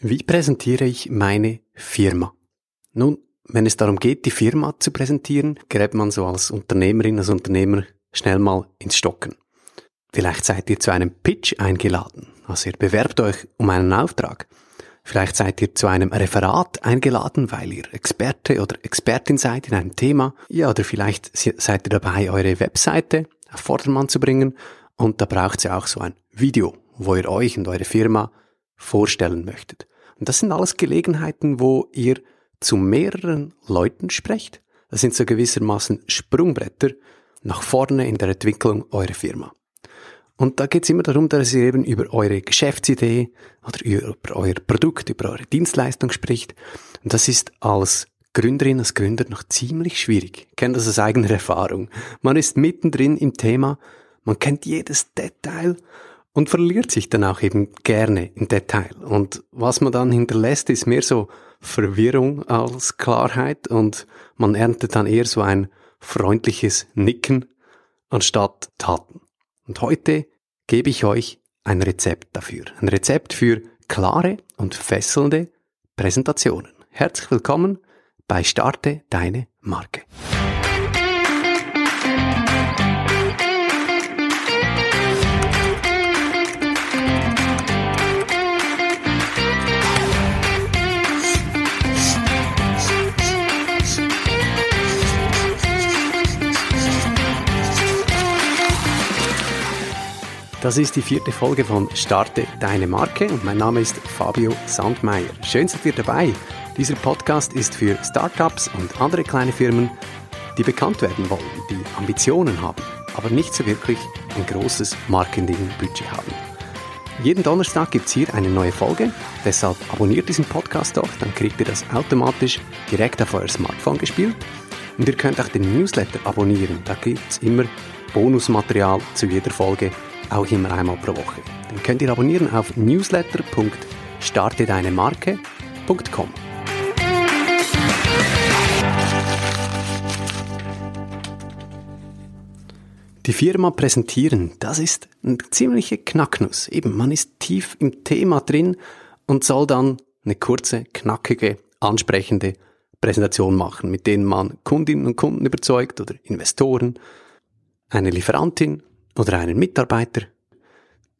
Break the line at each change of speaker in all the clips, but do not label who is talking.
Wie präsentiere ich meine Firma? Nun, wenn es darum geht, die Firma zu präsentieren, gerät man so als Unternehmerin, als Unternehmer schnell mal ins Stocken. Vielleicht seid ihr zu einem Pitch eingeladen, also ihr bewerbt euch um einen Auftrag. Vielleicht seid ihr zu einem Referat eingeladen, weil ihr Experte oder Expertin seid in einem Thema. Ja, oder vielleicht seid ihr dabei, eure Webseite auf Vordermann zu bringen und da braucht ihr auch so ein Video, wo ihr euch und eure Firma vorstellen möchtet. Und das sind alles Gelegenheiten, wo ihr zu mehreren Leuten sprecht. Das sind so gewissermaßen Sprungbretter nach vorne in der Entwicklung eurer Firma. Und da geht es immer darum, dass ihr eben über eure Geschäftsidee oder über euer Produkt, über eure Dienstleistung spricht. Und das ist als Gründerin, als Gründer noch ziemlich schwierig. Ich kenne das aus eigener Erfahrung. Man ist mittendrin im Thema, man kennt jedes Detail und verliert sich dann auch eben gerne im Detail. Und was man dann hinterlässt, ist mehr so Verwirrung als Klarheit und man erntet dann eher so ein freundliches Nicken anstatt Taten. Und heute gebe ich euch ein Rezept dafür. Ein Rezept für klare und fesselnde Präsentationen. Herzlich willkommen bei Starte deine Marke. Das ist die vierte Folge von Starte deine Marke und mein Name ist Fabio Sandmeier. Schön seid ihr dabei. Dieser Podcast ist für Startups und andere kleine Firmen, die bekannt werden wollen, die Ambitionen haben, aber nicht so wirklich ein großes Marketingbudget haben. Jeden Donnerstag gibt's hier eine neue Folge, deshalb abonniert diesen Podcast doch, dann kriegt ihr das automatisch direkt auf euer Smartphone gespielt. Und ihr könnt auch den Newsletter abonnieren, da gibt's immer Bonusmaterial zu jeder Folge auch immer einmal pro Woche. Den könnt ihr abonnieren auf newsletter.startedeinemarke.com. Die Firma präsentieren, das ist eine ziemliche Knacknuss. Eben, man ist tief im Thema drin und soll dann eine kurze, knackige, ansprechende Präsentation machen, mit denen man Kundinnen und Kunden überzeugt oder Investoren, eine Lieferantin oder einen Mitarbeiter,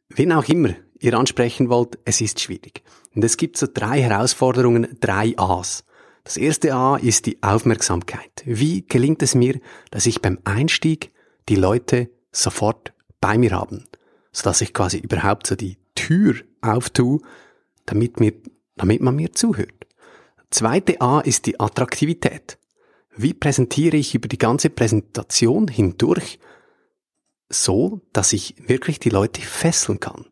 wen auch immer ihr ansprechen wollt, es ist schwierig. Und es gibt so drei Herausforderungen, drei A's. Das erste A ist die Aufmerksamkeit. Wie gelingt es mir, dass ich beim Einstieg die Leute sofort bei mir haben, sodass ich quasi überhaupt so die Tür auftue, damit mir, damit man mir zuhört. Zweite A ist die Attraktivität. Wie präsentiere ich über die ganze Präsentation hindurch so, dass ich wirklich die Leute fesseln kann?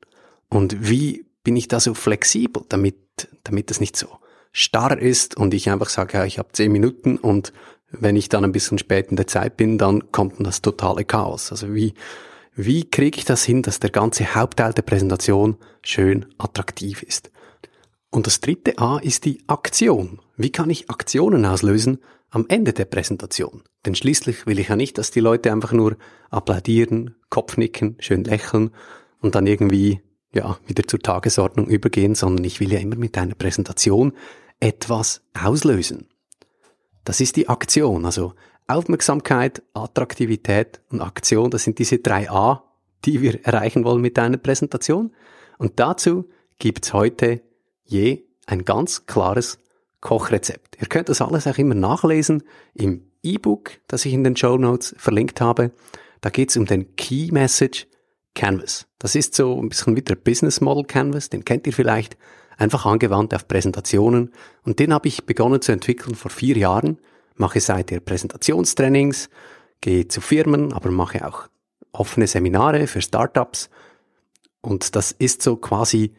Und wie bin ich da so flexibel, damit, damit es nicht so starr ist und ich einfach sage, ja, ich habe zehn Minuten und wenn ich dann ein bisschen spät in der Zeit bin, dann kommt das totale Chaos. Also wie, wie kriege ich das hin, dass der ganze Hauptteil der Präsentation schön attraktiv ist? Und das dritte A ist die Aktion. Wie kann ich Aktionen auslösen, am Ende der Präsentation. Denn schließlich will ich ja nicht, dass die Leute einfach nur applaudieren, Kopfnicken, schön lächeln und dann irgendwie ja, wieder zur Tagesordnung übergehen, sondern ich will ja immer mit einer Präsentation etwas auslösen. Das ist die Aktion, also Aufmerksamkeit, Attraktivität und Aktion, das sind diese drei A, die wir erreichen wollen mit einer Präsentation. Und dazu gibt's heute je ein ganz klares Kochrezept. Ihr könnt das alles auch immer nachlesen im E-Book, das ich in den Show Notes verlinkt habe. Da geht es um den Key Message Canvas. Das ist so ein bisschen wie der Business Model Canvas, den kennt ihr vielleicht, einfach angewandt auf Präsentationen. Und den habe ich begonnen zu entwickeln vor vier Jahren. Mache seither Präsentationstrainings, gehe zu Firmen, aber mache auch offene Seminare für Startups. Und das ist so quasi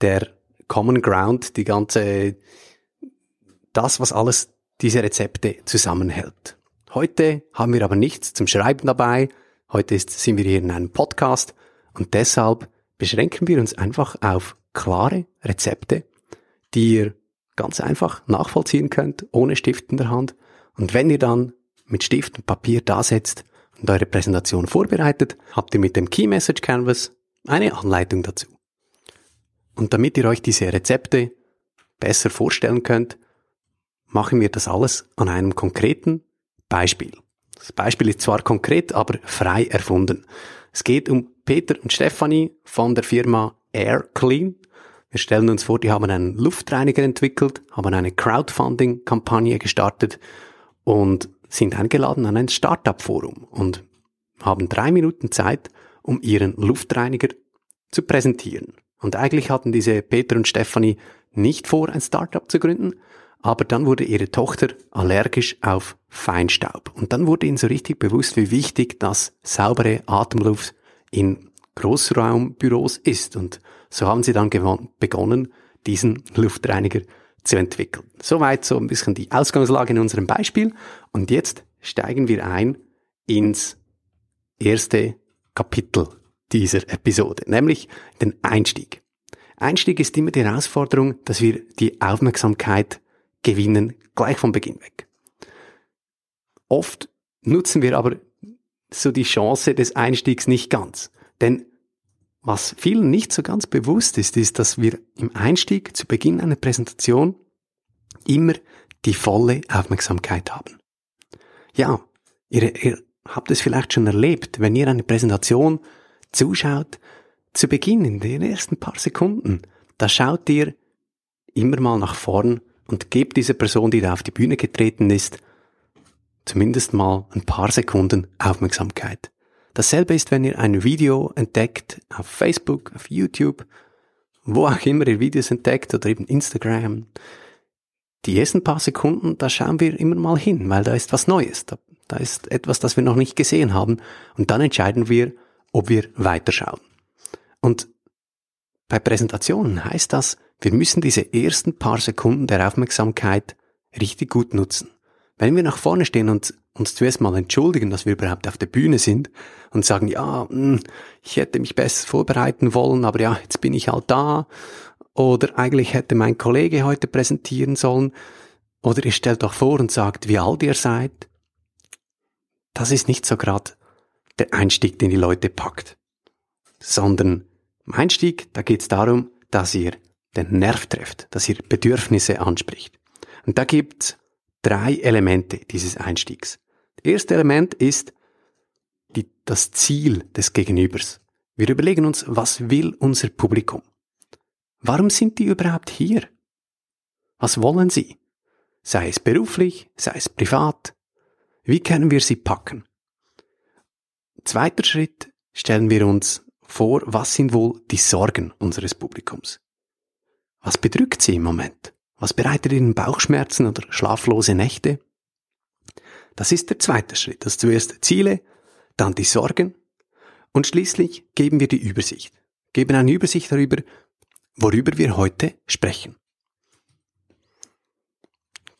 der Common Ground, die ganze das, was alles diese Rezepte zusammenhält. Heute haben wir aber nichts zum Schreiben dabei. Heute ist, sind wir hier in einem Podcast und deshalb beschränken wir uns einfach auf klare Rezepte, die ihr ganz einfach nachvollziehen könnt, ohne Stift in der Hand. Und wenn ihr dann mit Stift und Papier da setzt und eure Präsentation vorbereitet, habt ihr mit dem Key Message Canvas eine Anleitung dazu. Und damit ihr euch diese Rezepte besser vorstellen könnt, machen wir das alles an einem konkreten Beispiel. Das Beispiel ist zwar konkret, aber frei erfunden. Es geht um Peter und Stefanie von der Firma Air Clean. Wir stellen uns vor, die haben einen Luftreiniger entwickelt, haben eine Crowdfunding-Kampagne gestartet und sind eingeladen an ein Startup-Forum und haben drei Minuten Zeit, um ihren Luftreiniger zu präsentieren. Und eigentlich hatten diese Peter und Stefanie nicht vor, ein Startup zu gründen, aber dann wurde ihre Tochter allergisch auf Feinstaub. Und dann wurde ihnen so richtig bewusst, wie wichtig das saubere Atemluft in Großraumbüros ist. Und so haben sie dann begonnen, diesen Luftreiniger zu entwickeln. Soweit so ein bisschen die Ausgangslage in unserem Beispiel. Und jetzt steigen wir ein ins erste Kapitel dieser Episode, nämlich den Einstieg. Einstieg ist immer die Herausforderung, dass wir die Aufmerksamkeit gewinnen, gleich vom Beginn weg. Oft nutzen wir aber so die Chance des Einstiegs nicht ganz. Denn was vielen nicht so ganz bewusst ist, ist, dass wir im Einstieg zu Beginn einer Präsentation immer die volle Aufmerksamkeit haben. Ja, ihr, ihr habt es vielleicht schon erlebt, wenn ihr eine Präsentation zuschaut, zu Beginn, in den ersten paar Sekunden, da schaut ihr immer mal nach vorn und gebt dieser Person, die da auf die Bühne getreten ist, zumindest mal ein paar Sekunden Aufmerksamkeit. Dasselbe ist, wenn ihr ein Video entdeckt auf Facebook, auf YouTube, wo auch immer ihr Videos entdeckt oder eben Instagram. Die ersten paar Sekunden, da schauen wir immer mal hin, weil da ist was Neues. Da, da ist etwas, das wir noch nicht gesehen haben. Und dann entscheiden wir, ob wir weiterschauen. Und bei Präsentationen heißt das, wir müssen diese ersten paar Sekunden der Aufmerksamkeit richtig gut nutzen. Wenn wir nach vorne stehen und uns zuerst mal entschuldigen, dass wir überhaupt auf der Bühne sind und sagen, ja, hm, ich hätte mich besser vorbereiten wollen, aber ja, jetzt bin ich halt da. Oder eigentlich hätte mein Kollege heute präsentieren sollen. Oder ihr stellt euch vor und sagt, wie alt ihr seid. Das ist nicht so gerade der Einstieg, den die Leute packt. Sondern im Einstieg, da geht es darum, dass ihr den Nerv trefft, dass ihr Bedürfnisse anspricht. Und da gibt's drei Elemente dieses Einstiegs. Das erste Element ist die, das Ziel des Gegenübers. Wir überlegen uns, was will unser Publikum? Warum sind die überhaupt hier? Was wollen sie? Sei es beruflich, sei es privat. Wie können wir sie packen? Zweiter Schritt stellen wir uns vor, was sind wohl die Sorgen unseres Publikums? Was bedrückt sie im Moment? Was bereitet ihnen Bauchschmerzen oder schlaflose Nächte? Das ist der zweite Schritt. Das zuerst Ziele, dann die Sorgen und schließlich geben wir die Übersicht. Geben eine Übersicht darüber, worüber wir heute sprechen.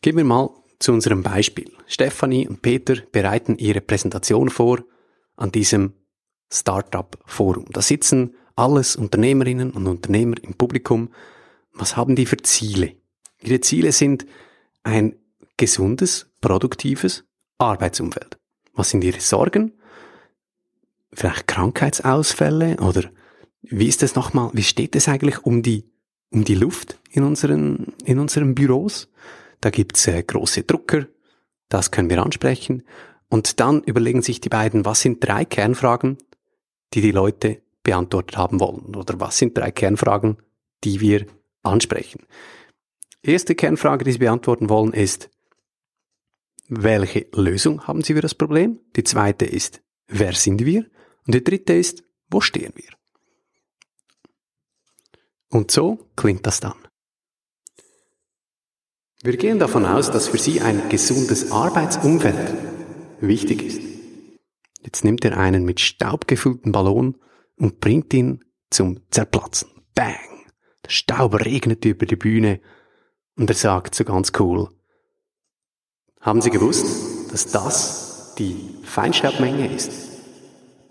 Gehen wir mal zu unserem Beispiel. Stefanie und Peter bereiten ihre Präsentation vor an diesem Startup-Forum. Da sitzen alles Unternehmerinnen und Unternehmer im Publikum. Was haben die für Ziele? Ihre Ziele sind ein gesundes, produktives Arbeitsumfeld. Was sind Ihre Sorgen? Vielleicht Krankheitsausfälle oder wie ist es nochmal, wie steht es eigentlich um die, um die Luft in unseren, in unseren Büros? Da gibt's äh, große Drucker, das können wir ansprechen. Und dann überlegen sich die beiden, was sind drei Kernfragen, die die Leute beantwortet haben wollen? Oder was sind drei Kernfragen, die wir ansprechen? Erste Kernfrage, die Sie beantworten wollen, ist, welche Lösung haben Sie für das Problem? Die zweite ist, wer sind wir? Und die dritte ist, wo stehen wir? Und so klingt das dann. Wir gehen davon aus, dass für Sie ein gesundes Arbeitsumfeld wichtig ist. Jetzt nimmt er einen mit Staub gefüllten Ballon und bringt ihn zum Zerplatzen. Bang! Der Staub regnet über die Bühne und er sagt so ganz cool, haben Sie gewusst, dass das die Feinstaubmenge ist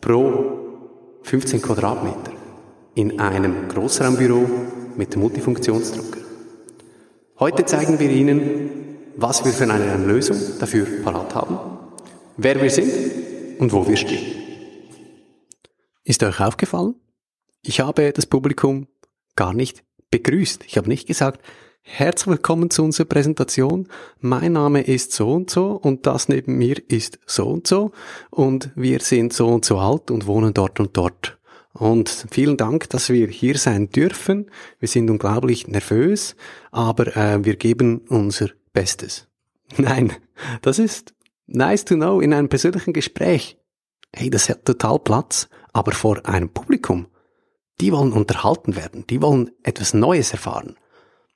pro 15 Quadratmeter in einem Großraumbüro mit Multifunktionsdrucker? Heute zeigen wir Ihnen, was wir für eine Lösung dafür parat haben, wer wir sind und wo wir stehen. Ist euch aufgefallen? Ich habe das Publikum gar nicht begrüßt. Ich habe nicht gesagt, Herzlich willkommen zu unserer Präsentation. Mein Name ist so und so und das neben mir ist so und so und wir sind so und so alt und wohnen dort und dort. Und vielen Dank, dass wir hier sein dürfen. Wir sind unglaublich nervös, aber äh, wir geben unser Bestes. Nein, das ist nice to know in einem persönlichen Gespräch. Hey, das hat total Platz, aber vor einem Publikum. Die wollen unterhalten werden, die wollen etwas Neues erfahren.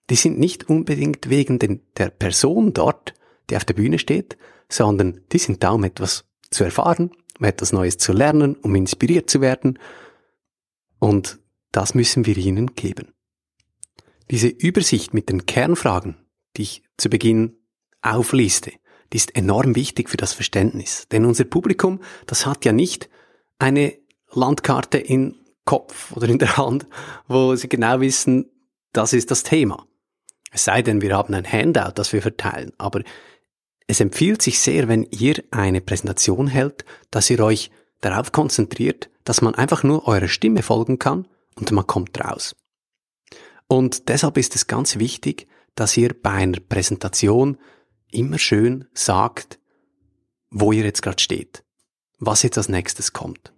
Die sind nicht unbedingt wegen den, der Person dort, die auf der Bühne steht, sondern die sind da, um etwas zu erfahren, um etwas Neues zu lernen, um inspiriert zu werden. Und das müssen wir ihnen geben. Diese Übersicht mit den Kernfragen, die ich zu Beginn aufliste, die ist enorm wichtig für das Verständnis. Denn unser Publikum, das hat ja nicht eine Landkarte in Kopf oder in der Hand, wo sie genau wissen, das ist das Thema. Es sei denn, wir haben ein Handout, das wir verteilen. Aber es empfiehlt sich sehr, wenn ihr eine Präsentation hält, dass ihr euch darauf konzentriert, dass man einfach nur eurer Stimme folgen kann und man kommt raus. Und deshalb ist es ganz wichtig, dass ihr bei einer Präsentation immer schön sagt, wo ihr jetzt gerade steht, was jetzt als nächstes kommt.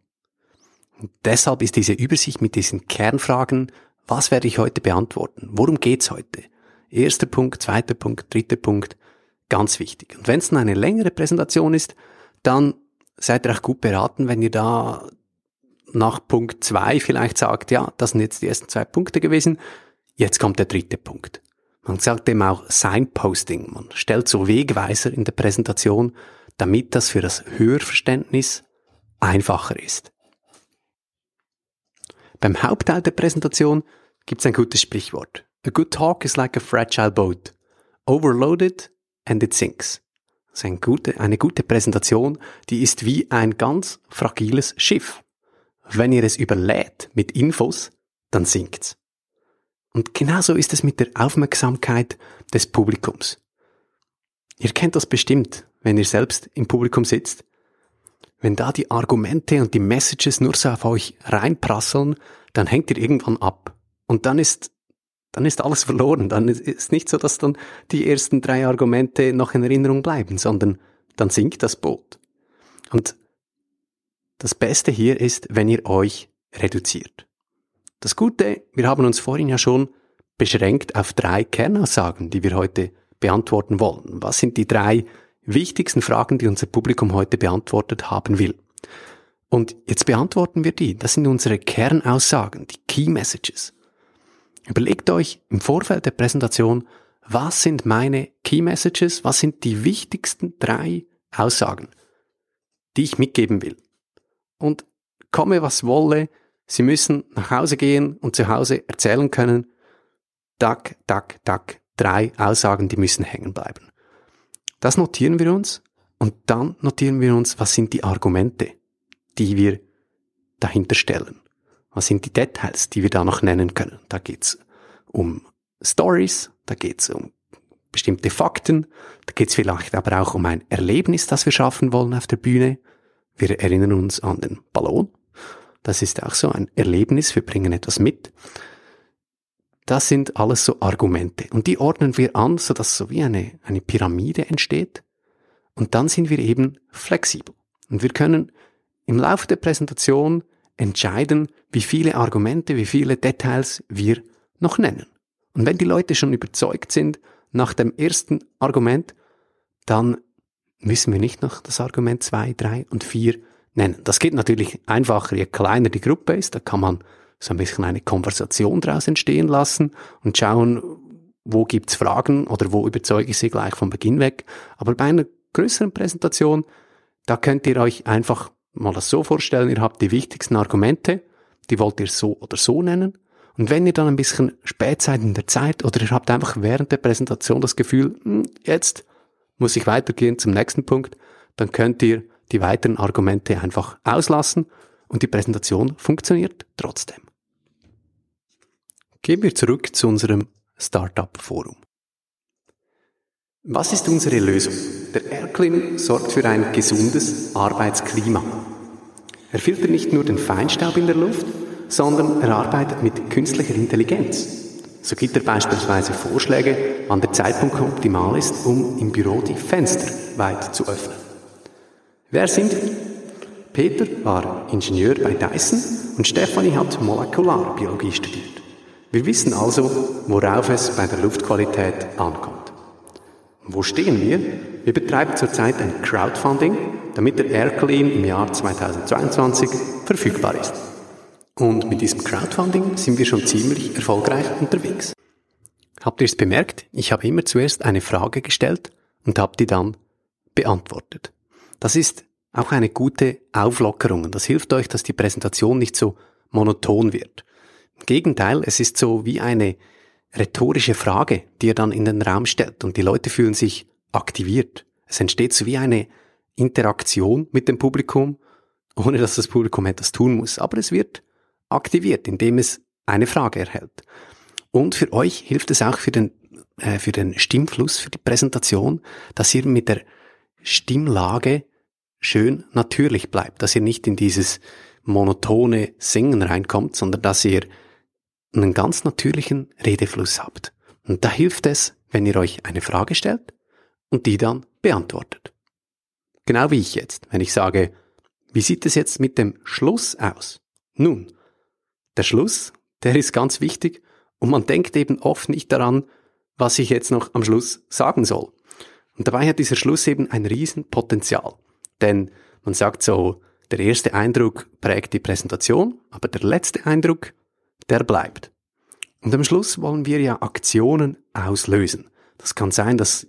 Und deshalb ist diese Übersicht mit diesen Kernfragen, was werde ich heute beantworten? Worum geht's heute? Erster Punkt, zweiter Punkt, dritter Punkt, ganz wichtig. Und wenn es eine längere Präsentation ist, dann seid ihr auch gut beraten, wenn ihr da nach Punkt zwei vielleicht sagt, ja, das sind jetzt die ersten zwei Punkte gewesen, jetzt kommt der dritte Punkt. Man sagt dem auch Signposting. Man stellt so Wegweiser in der Präsentation, damit das für das Hörverständnis einfacher ist. Beim Hauptteil der Präsentation gibt es ein gutes Sprichwort. A good talk is like a fragile boat. Overloaded and it sinks. Also eine gute, eine gute Präsentation, die ist wie ein ganz fragiles Schiff. Wenn ihr es überlädt mit Infos, dann sinkt's. Und genauso ist es mit der Aufmerksamkeit des Publikums. Ihr kennt das bestimmt, wenn ihr selbst im Publikum sitzt. Wenn da die Argumente und die Messages nur so auf euch reinprasseln, dann hängt ihr irgendwann ab. Und dann ist, dann ist alles verloren. Dann ist es nicht so, dass dann die ersten drei Argumente noch in Erinnerung bleiben, sondern dann sinkt das Boot. Und das Beste hier ist, wenn ihr euch reduziert. Das Gute, wir haben uns vorhin ja schon beschränkt auf drei Kernaussagen, die wir heute beantworten wollen. Was sind die drei wichtigsten Fragen, die unser Publikum heute beantwortet haben will? Und jetzt beantworten wir die. Das sind unsere Kernaussagen, die Key Messages. Überlegt euch im Vorfeld der Präsentation, was sind meine Key Messages, was sind die wichtigsten drei Aussagen, die ich mitgeben will. Und komme was wolle, Sie müssen nach Hause gehen und zu Hause erzählen können, tak, tak, tak, drei Aussagen, die müssen hängen bleiben. Das notieren wir uns und dann notieren wir uns, was sind die Argumente, die wir dahinter stellen. Was sind die Details, die wir da noch nennen können? Da geht's um Stories, da geht's um bestimmte Fakten, da geht's vielleicht aber auch um ein Erlebnis, das wir schaffen wollen auf der Bühne. Wir erinnern uns an den Ballon, das ist auch so ein Erlebnis, wir bringen etwas mit. Das sind alles so Argumente. Und die ordnen wir an, sodass so wie eine, eine Pyramide entsteht. Und dann sind wir eben flexibel. Und wir können im Laufe der Präsentation entscheiden, wie viele Argumente, wie viele Details wir noch nennen. Und wenn die Leute schon überzeugt sind nach dem ersten Argument, dann müssen wir nicht noch das Argument zwei, drei und vier nennen. Das geht natürlich einfacher, je kleiner die Gruppe ist. Da kann man so ein bisschen eine Konversation daraus entstehen lassen und schauen, wo gibt's Fragen oder wo überzeuge ich sie gleich von Beginn weg. Aber bei einer größeren Präsentation, da könnt ihr euch einfach mal das so vorstellen, ihr habt die wichtigsten Argumente, die wollt ihr so oder so nennen. Und wenn ihr dann ein bisschen spät seid in der Zeit oder ihr habt einfach während der Präsentation das Gefühl, hm, jetzt muss ich weitergehen zum nächsten Punkt, dann könnt ihr die weiteren Argumente einfach auslassen und die Präsentation funktioniert trotzdem. Gehen wir zurück zu unserem Startup-Forum. Was ist unsere Lösung? Der Erklin sorgt für ein gesundes Arbeitsklima. Er filtert nicht nur den Feinstaub in der Luft, sondern er arbeitet mit künstlicher Intelligenz. So gibt er beispielsweise Vorschläge, wann der Zeitpunkt optimal ist, um im Büro die Fenster weit zu öffnen. Wer sind wir? Peter war Ingenieur bei Dyson und Stefanie hat Molekularbiologie studiert. Wir wissen also, worauf es bei der Luftqualität ankommt. Wo stehen wir? Wir betreiben zurzeit ein Crowdfunding, damit der Airclean im Jahr 2022 verfügbar ist. Und mit diesem Crowdfunding sind wir schon ziemlich erfolgreich unterwegs. Habt ihr es bemerkt? Ich habe immer zuerst eine Frage gestellt und habe die dann beantwortet. Das ist auch eine gute Auflockerung und das hilft euch, dass die Präsentation nicht so monoton wird. Im Gegenteil, es ist so wie eine rhetorische Frage, die ihr dann in den Raum stellt und die Leute fühlen sich aktiviert. Es entsteht so wie eine Interaktion mit dem Publikum, ohne dass das Publikum etwas tun muss. Aber es wird aktiviert, indem es eine Frage erhält. Und für euch hilft es auch für den, äh, für den Stimmfluss, für die Präsentation, dass ihr mit der Stimmlage schön natürlich bleibt, dass ihr nicht in dieses monotone Singen reinkommt, sondern dass ihr einen ganz natürlichen Redefluss habt. Und da hilft es, wenn ihr euch eine Frage stellt und die dann beantwortet. Genau wie ich jetzt, wenn ich sage, wie sieht es jetzt mit dem Schluss aus? Nun, der Schluss, der ist ganz wichtig und man denkt eben oft nicht daran, was ich jetzt noch am Schluss sagen soll. Und dabei hat dieser Schluss eben ein Riesenpotenzial. Denn man sagt so, der erste Eindruck prägt die Präsentation, aber der letzte Eindruck, der bleibt. Und am Schluss wollen wir ja Aktionen auslösen. Das kann sein, dass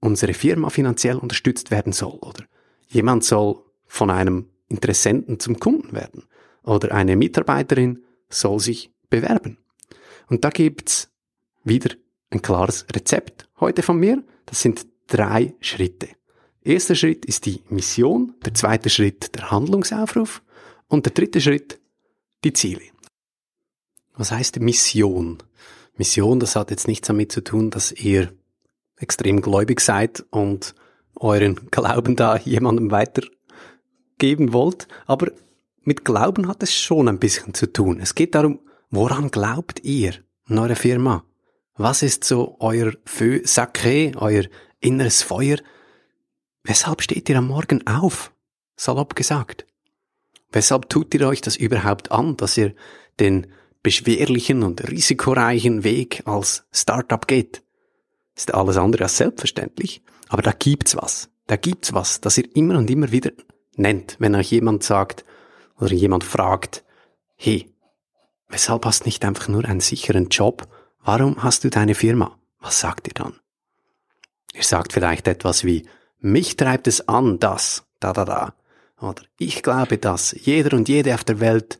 unsere Firma finanziell unterstützt werden soll oder jemand soll von einem Interessenten zum Kunden werden oder eine Mitarbeiterin soll sich bewerben. Und da gibt's wieder ein klares Rezept heute von mir. Das sind drei Schritte. Erster Schritt ist die Mission, der zweite Schritt der Handlungsaufruf und der dritte Schritt die Ziele. Was heißt Mission? Mission, das hat jetzt nichts damit zu tun, dass ihr extrem gläubig seid und euren Glauben da jemandem weitergeben wollt, aber mit Glauben hat es schon ein bisschen zu tun. Es geht darum, woran glaubt ihr in eurer Firma? Was ist so euer Feu sacré, euer inneres Feuer? Weshalb steht ihr am Morgen auf? Salopp gesagt. Weshalb tut ihr euch das überhaupt an, dass ihr den beschwerlichen und risikoreichen Weg als Startup geht? Ist alles andere als selbstverständlich, aber da gibt's was. Da gibt's was, das ihr immer und immer wieder nennt, wenn euch jemand sagt, oder jemand fragt, hey, weshalb hast du nicht einfach nur einen sicheren Job? Warum hast du deine Firma? Was sagt ihr dann? Ihr sagt vielleicht etwas wie, mich treibt es an, das, da, da, da. Oder ich glaube, dass jeder und jede auf der Welt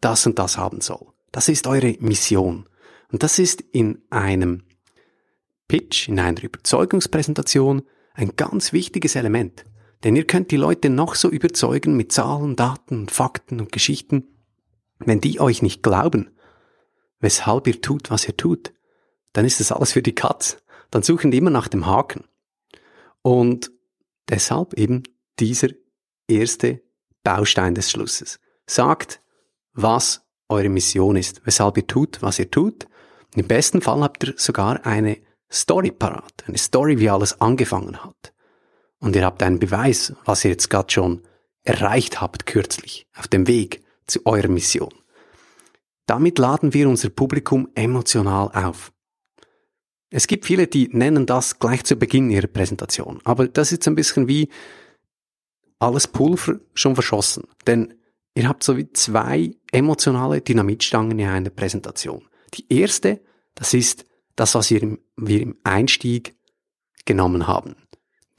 das und das haben soll. Das ist eure Mission. Und das ist in einem Pitch, in einer Überzeugungspräsentation ein ganz wichtiges Element. Denn ihr könnt die Leute noch so überzeugen mit Zahlen, Daten, Fakten und Geschichten. Wenn die euch nicht glauben, weshalb ihr tut, was ihr tut, dann ist das alles für die Katz. Dann suchen die immer nach dem Haken. Und deshalb eben dieser erste Baustein des Schlusses. Sagt, was eure Mission ist, weshalb ihr tut, was ihr tut. Und Im besten Fall habt ihr sogar eine Story parat, eine Story, wie alles angefangen hat und ihr habt einen Beweis, was ihr jetzt gerade schon erreicht habt kürzlich auf dem Weg zu eurer Mission. Damit laden wir unser Publikum emotional auf. Es gibt viele, die nennen das gleich zu Beginn ihrer Präsentation, aber das ist ein bisschen wie alles Pulver schon verschossen, denn ihr habt so wie zwei emotionale Dynamitstangen in einer Präsentation. Die erste, das ist das, was wir im, wir im Einstieg genommen haben.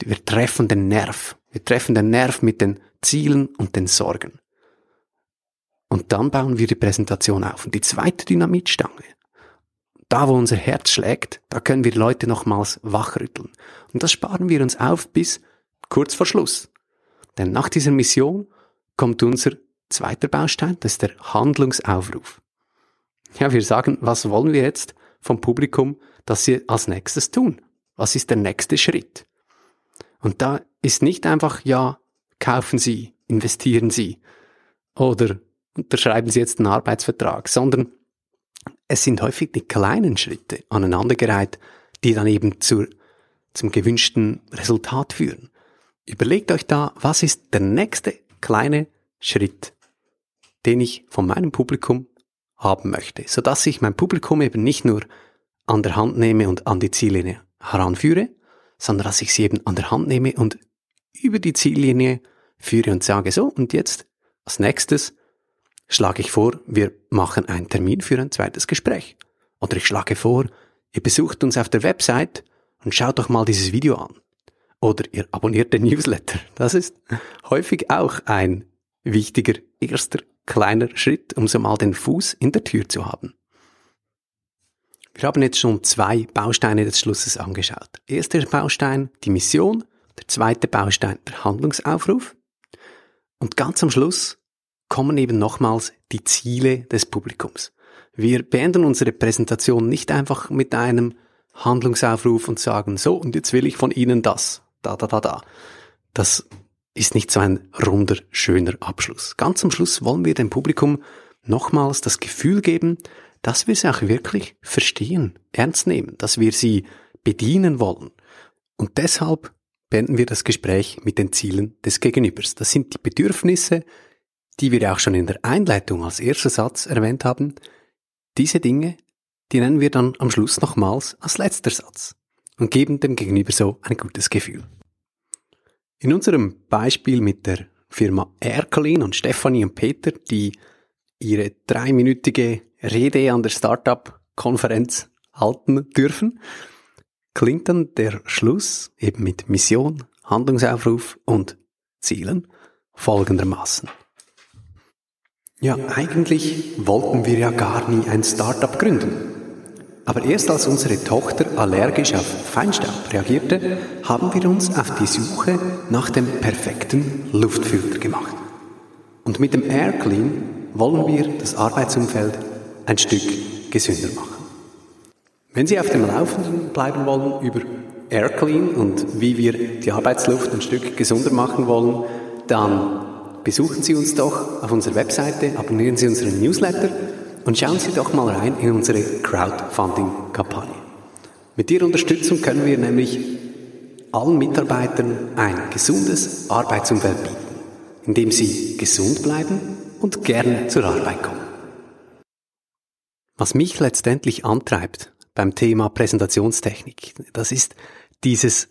Wir treffen den Nerv. Wir treffen den Nerv mit den Zielen und den Sorgen. Und dann bauen wir die Präsentation auf. Und die zweite Dynamitstange, da wo unser Herz schlägt, da können wir Leute nochmals wachrütteln. Und das sparen wir uns auf bis kurz vor Schluss. Denn nach dieser Mission kommt unser zweiter Baustein, das ist der Handlungsaufruf. Ja, wir sagen, was wollen wir jetzt vom Publikum, dass sie als nächstes tun? Was ist der nächste Schritt? Und da ist nicht einfach, ja, kaufen Sie, investieren Sie oder unterschreiben Sie jetzt einen Arbeitsvertrag, sondern es sind häufig die kleinen Schritte aneinandergereiht, die dann eben zur, zum gewünschten Resultat führen. Überlegt euch da, was ist der nächste kleine Schritt, den ich von meinem Publikum haben möchte, sodass ich mein Publikum eben nicht nur an der Hand nehme und an die Ziellinie heranführe, sondern dass ich sie eben an der Hand nehme und über die Ziellinie führe und sage so, und jetzt als nächstes schlage ich vor, wir machen einen Termin für ein zweites Gespräch. Oder ich schlage vor, ihr besucht uns auf der Website und schaut doch mal dieses Video an. Oder ihr abonniert den Newsletter. Das ist häufig auch ein wichtiger erster kleiner Schritt, um so mal den Fuß in der Tür zu haben. Wir haben jetzt schon zwei Bausteine des Schlusses angeschaut. Erster Baustein die Mission, der zweite Baustein der Handlungsaufruf. Und ganz am Schluss kommen eben nochmals die Ziele des Publikums. Wir beenden unsere Präsentation nicht einfach mit einem Handlungsaufruf und sagen, so, und jetzt will ich von Ihnen das, da, da, da, da. Das ist nicht so ein runder, schöner Abschluss. Ganz am Schluss wollen wir dem Publikum nochmals das Gefühl geben, dass wir sie auch wirklich verstehen, ernst nehmen, dass wir sie bedienen wollen. Und deshalb beenden wir das Gespräch mit den Zielen des Gegenübers. Das sind die Bedürfnisse, die wir auch schon in der Einleitung als erster Satz erwähnt haben. Diese Dinge, die nennen wir dann am Schluss nochmals als letzter Satz und geben dem Gegenüber so ein gutes Gefühl. In unserem Beispiel mit der Firma Erkelin und Stefanie und Peter, die ihre dreiminütige Rede an der Startup-Konferenz halten dürfen, klingt dann der Schluss eben mit Mission, Handlungsaufruf und Zielen folgendermaßen. Ja, eigentlich wollten wir ja gar nie ein Startup gründen. Aber erst als unsere Tochter allergisch auf Feinstaub reagierte, haben wir uns auf die Suche nach dem perfekten Luftfilter gemacht. Und mit dem Air Clean wollen wir das Arbeitsumfeld ein Stück gesünder machen. Wenn Sie auf dem Laufenden bleiben wollen über Air Clean und wie wir die Arbeitsluft ein Stück gesünder machen wollen, dann besuchen Sie uns doch auf unserer Webseite, abonnieren Sie unseren Newsletter und schauen Sie doch mal rein in unsere Crowdfunding-Kampagne. Mit Ihrer Unterstützung können wir nämlich allen Mitarbeitern ein gesundes Arbeitsumfeld bieten, in dem sie gesund bleiben und gerne zur Arbeit kommen. Was mich letztendlich antreibt beim Thema Präsentationstechnik, das ist dieses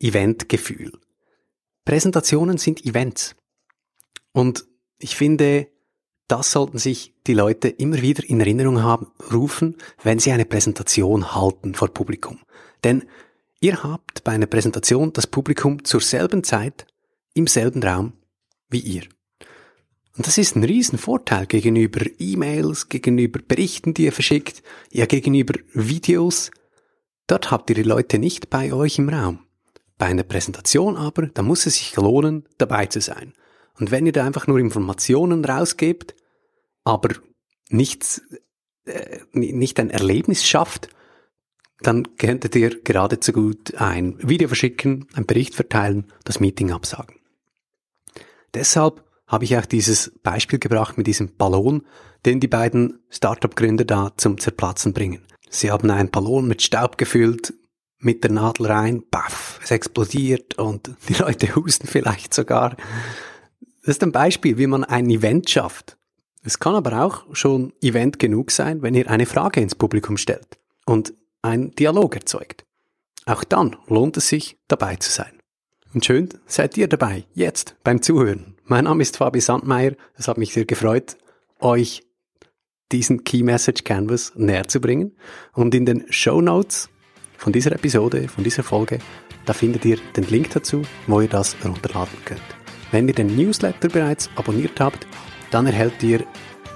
Eventgefühl. Präsentationen sind Events. Und ich finde, das sollten sich die Leute immer wieder in Erinnerung haben, rufen, wenn sie eine Präsentation halten vor Publikum. Denn ihr habt bei einer Präsentation das Publikum zur selben Zeit im selben Raum wie ihr. Und das ist ein Riesenvorteil gegenüber E-Mails, gegenüber Berichten, die ihr verschickt, ja gegenüber Videos. Dort habt ihr die Leute nicht bei euch im Raum. Bei einer Präsentation aber, da muss es sich lohnen, dabei zu sein. Und wenn ihr da einfach nur Informationen rausgebt, aber nichts, äh, nicht ein Erlebnis schafft, dann könntet ihr geradezu gut ein Video verschicken, einen Bericht verteilen, das Meeting absagen. Deshalb habe ich auch dieses Beispiel gebracht mit diesem Ballon, den die beiden Startup-Gründer da zum Zerplatzen bringen. Sie haben einen Ballon mit Staub gefüllt, mit der Nadel rein, baff, es explodiert und die Leute husten vielleicht sogar. Das ist ein Beispiel, wie man ein Event schafft. Es kann aber auch schon Event genug sein, wenn ihr eine Frage ins Publikum stellt und einen Dialog erzeugt. Auch dann lohnt es sich, dabei zu sein. Und schön seid ihr dabei, jetzt beim Zuhören. Mein Name ist Fabi Sandmeier. Es hat mich sehr gefreut, euch diesen Key Message Canvas näher zu bringen. Und in den Show Notes von dieser Episode, von dieser Folge, da findet ihr den Link dazu, wo ihr das herunterladen könnt. Wenn ihr den Newsletter bereits abonniert habt, dann erhält ihr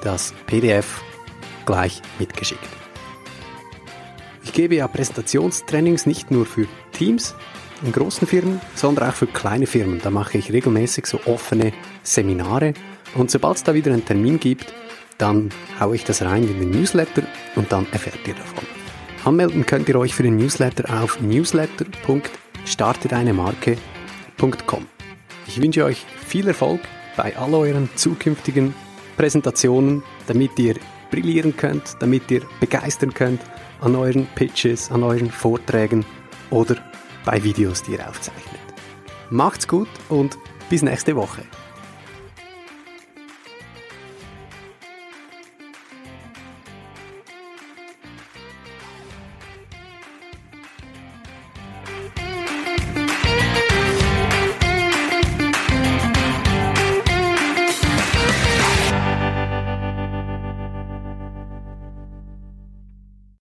das PDF gleich mitgeschickt. Ich gebe ja Präsentationstrainings nicht nur für Teams in großen Firmen, sondern auch für kleine Firmen. Da mache ich regelmäßig so offene Seminare und sobald es da wieder einen Termin gibt, dann haue ich das rein in den Newsletter und dann erfährt ihr davon. Anmelden könnt ihr euch für den Newsletter auf newsletter.startedeinemarke.com. Ich wünsche euch viel Erfolg bei all euren zukünftigen Präsentationen, damit ihr brillieren könnt, damit ihr begeistern könnt an euren Pitches, an euren Vorträgen oder bei Videos, die ihr aufzeichnet. Macht's gut und bis nächste Woche.